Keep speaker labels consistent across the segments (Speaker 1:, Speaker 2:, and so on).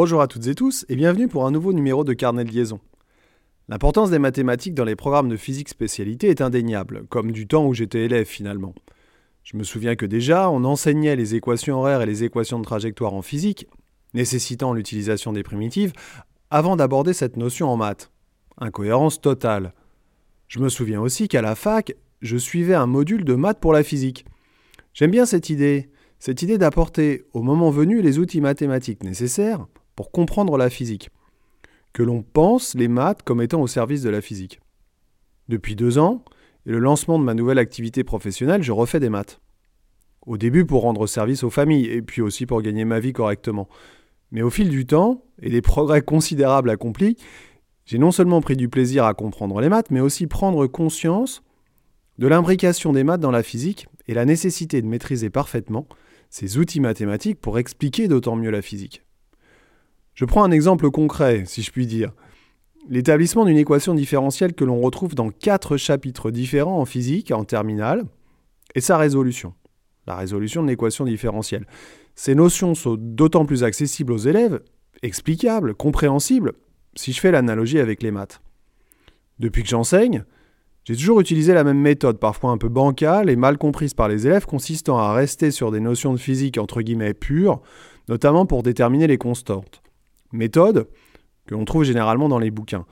Speaker 1: Bonjour à toutes et tous et bienvenue pour un nouveau numéro de Carnet de liaison. L'importance des mathématiques dans les programmes de physique spécialité est indéniable, comme du temps où j'étais élève finalement. Je me souviens que déjà, on enseignait les équations horaires et les équations de trajectoire en physique, nécessitant l'utilisation des primitives, avant d'aborder cette notion en maths. Incohérence totale. Je me souviens aussi qu'à la fac, je suivais un module de maths pour la physique. J'aime bien cette idée, cette idée d'apporter au moment venu les outils mathématiques nécessaires pour comprendre la physique, que l'on pense les maths comme étant au service de la physique. Depuis deux ans, et le lancement de ma nouvelle activité professionnelle, je refais des maths. Au début pour rendre service aux familles, et puis aussi pour gagner ma vie correctement. Mais au fil du temps, et des progrès considérables accomplis, j'ai non seulement pris du plaisir à comprendre les maths, mais aussi prendre conscience de l'imbrication des maths dans la physique et la nécessité de maîtriser parfaitement ces outils mathématiques pour expliquer d'autant mieux la physique. Je prends un exemple concret, si je puis dire. L'établissement d'une équation différentielle que l'on retrouve dans quatre chapitres différents en physique, en terminale, et sa résolution. La résolution de l'équation différentielle. Ces notions sont d'autant plus accessibles aux élèves, explicables, compréhensibles, si je fais l'analogie avec les maths. Depuis que j'enseigne, j'ai toujours utilisé la même méthode, parfois un peu bancale et mal comprise par les élèves, consistant à rester sur des notions de physique entre guillemets pures, notamment pour déterminer les constantes méthode que l'on trouve généralement dans les bouquins.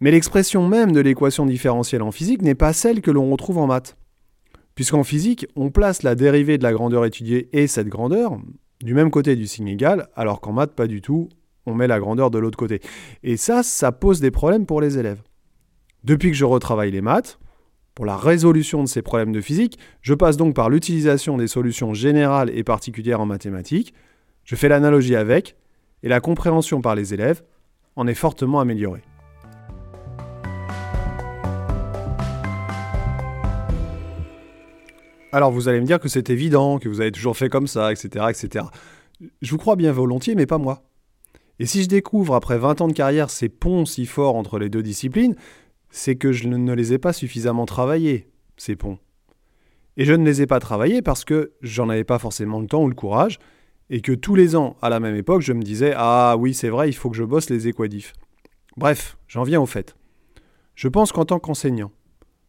Speaker 1: Mais l'expression même de l'équation différentielle en physique n'est pas celle que l'on retrouve en maths. Puisqu'en physique, on place la dérivée de la grandeur étudiée et cette grandeur du même côté du signe égal, alors qu'en maths, pas du tout, on met la grandeur de l'autre côté. Et ça, ça pose des problèmes pour les élèves. Depuis que je retravaille les maths, pour la résolution de ces problèmes de physique, je passe donc par l'utilisation des solutions générales et particulières en mathématiques, je fais l'analogie avec, et la compréhension par les élèves en est fortement améliorée. Alors vous allez me dire que c'est évident, que vous avez toujours fait comme ça, etc., etc. Je vous crois bien volontiers, mais pas moi. Et si je découvre après 20 ans de carrière ces ponts si forts entre les deux disciplines, c'est que je ne les ai pas suffisamment travaillés, ces ponts. Et je ne les ai pas travaillés parce que j'en avais pas forcément le temps ou le courage, et que tous les ans, à la même époque, je me disais Ah oui, c'est vrai, il faut que je bosse les équadifs. Bref, j'en viens au fait. Je pense qu'en tant qu'enseignant,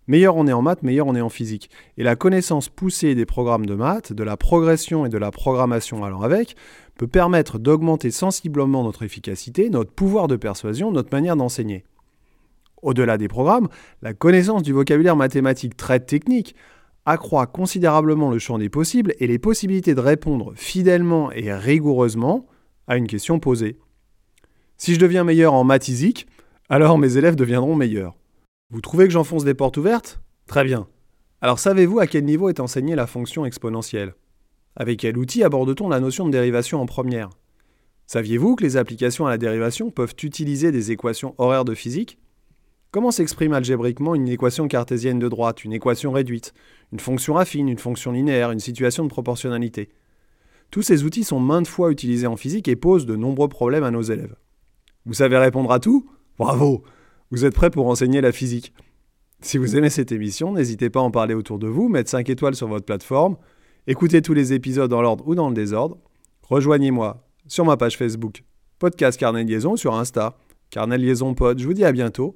Speaker 1: meilleur on est en maths, meilleur on est en physique. Et la connaissance poussée des programmes de maths, de la progression et de la programmation allant avec, peut permettre d'augmenter sensiblement notre efficacité, notre pouvoir de persuasion, notre manière d'enseigner. Au-delà des programmes, la connaissance du vocabulaire mathématique très technique accroît considérablement le champ des possibles et les possibilités de répondre fidèlement et rigoureusement à une question posée. Si je deviens meilleur en mathésique, alors mes élèves deviendront meilleurs. Vous trouvez que j'enfonce des portes ouvertes? Très bien. Alors savez-vous à quel niveau est enseignée la fonction exponentielle? Avec quel outil aborde-t-on la notion de dérivation en première? Saviez-vous que les applications à la dérivation peuvent utiliser des équations horaires de physique? Comment s'exprime algébriquement une équation cartésienne de droite, une équation réduite, une fonction affine, une fonction linéaire, une situation de proportionnalité? Tous ces outils sont maintes fois utilisés en physique et posent de nombreux problèmes à nos élèves. Vous savez répondre à tout? Bravo! Vous êtes prêt pour enseigner la physique. Si vous aimez cette émission, n'hésitez pas à en parler autour de vous, mettre 5 étoiles sur votre plateforme, écoutez tous les épisodes dans l'ordre ou dans le désordre, rejoignez-moi sur ma page Facebook, podcast Carnet Liaison, sur Insta, Carnet Liaison Pod. Je vous dis à bientôt